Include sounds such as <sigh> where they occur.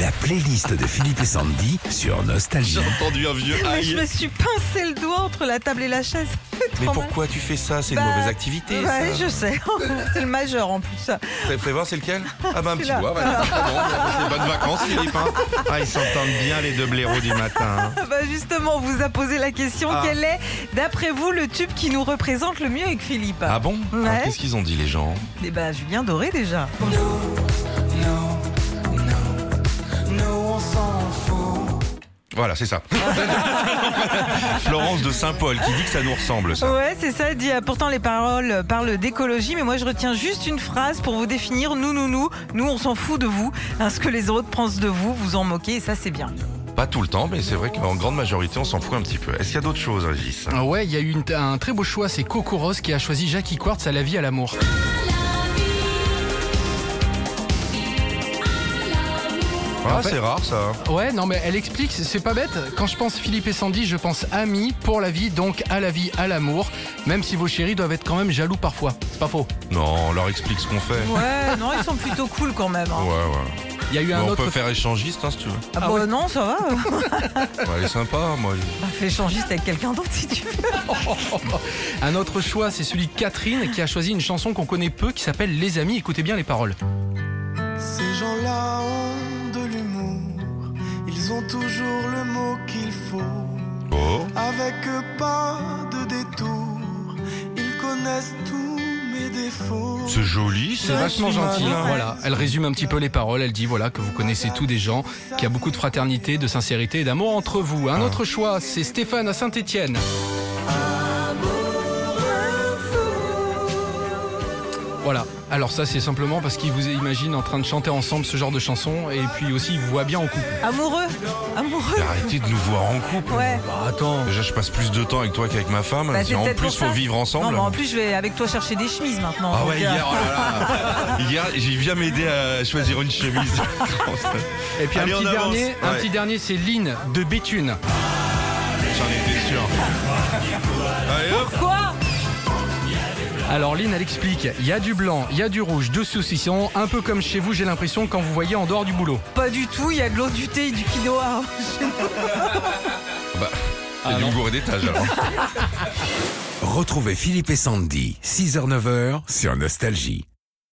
La playlist de Philippe et Sandy sur Nostalgie. J'ai entendu un vieux Mais je me suis pincé le doigt entre la table et la chaise. <laughs> Mais Trop pourquoi tu fais ça? C'est une Bah, mauvaise activité. Ouais, ça. je sais. <laughs> C'est le majeur en plus. ça. Vous pouvez voir c'est lequel? <laughs> Ah bah un petit Celui-là. doigt. Voilà. Ah bon, bonnes vacances Philippe. hein. Ah ils s'entendent bien les deux blaireaux du matin. hein. Bah justement, on vous a posé la question Ah. quel est, d'après vous, le tube qui nous représente le mieux avec Philippe? Ah bon? Ah, Ouais. Qu'est-ce qu'ils ont dit les gens? Eh bah, Julien Doré déjà. Voilà c'est ça. <laughs> Florence de Saint-Paul qui dit que ça nous ressemble ça. Ouais, c'est ça. Dit, euh, pourtant, les paroles parlent d'écologie, mais moi, je retiens juste une phrase pour vous définir. Nous, nous, nous, nous, on s'en fout de vous. Hein, ce que les autres pensent de vous, vous en moquez, et ça, c'est bien. Pas tout le temps mais c'est vrai qu'en grande majorité on s'en fout un petit peu. Est-ce qu'il y a d'autres choses Régis? Ah ouais, il y a eu une- un très beau choix, c'est Coco Rose qui a choisi Jackie Quartz à la vie à l'amour. Ah En fait- c'est rare ça. Ouais, non mais elle explique, c'est pas bête. Quand je pense Philippe et Sandy, je pense amis pour la vie, donc à la vie, à l'amour. Même si vos chéris doivent être quand même jaloux parfois. C'est pas faux. Non on leur explique ce qu'on fait. Ouais, <laughs> non, ils sont plutôt cool quand même. hein. Ouais ouais. Il y a eu un Bon, on autre. peut faire échangiste hein, si tu veux. Ah, Ah bah ouais. non, ça va. <laughs> Ouais, elle est sympa moi. Bah, fais échangiste avec quelqu'un d'autre si tu veux. <laughs> Un autre choix, c'est celui de Catherine qui a choisi une chanson qu'on connaît peu qui s'appelle Les Amis. Écoutez bien les paroles. Ces gens-là ont l'humour, ils ont toujours le mot qu'il faut. Oh. Avec pas de détour, ils connaissent tous mes défauts. C'est joli, C'est vachement gentil. malin. Voilà, elle résume un petit peu les paroles. Elle dit voilà que vous connaissez tous des gens, qu'il y a beaucoup de fraternité, de sincérité et d'amour entre vous. Un autre choix, c'est Stéphane à Saint-Étienne. Alors ça, c'est simplement parce qu'il vous imagine en train de chanter ensemble ce genre de chanson et puis aussi il vous voit bien en couple. Amoureux Amoureux Arrêtez de nous voir en couple. Ouais. Bah, attends. Déjà, je passe plus de temps avec toi qu'avec ma femme. Bah, en peut-être plus, pour faut ça. vivre ensemble. Non, mais en plus, je vais avec toi chercher des chemises maintenant. Ah donc, ouais, euh, hier, oh là là. <laughs> hier, j'ai viens m'aider à choisir une chemise. <laughs> Et puis Allez, un on petit avance. dernier, un Ouais. petit dernier, c'est Lynn de Béthune. J'en étais sûr. Allez hop. Quoi Alors Lynn, elle explique, il y a du blanc, il y a du rouge, deux saucissons, un peu comme chez vous, j'ai l'impression quand vous voyez en dehors du boulot. Pas du tout, il y a de l'eau du thé et du quinoa. Bah, Ah, il y a non. du gouré d'étage alors. Retrouvez Philippe et Sandy, 6h-9h sur Nostalgie.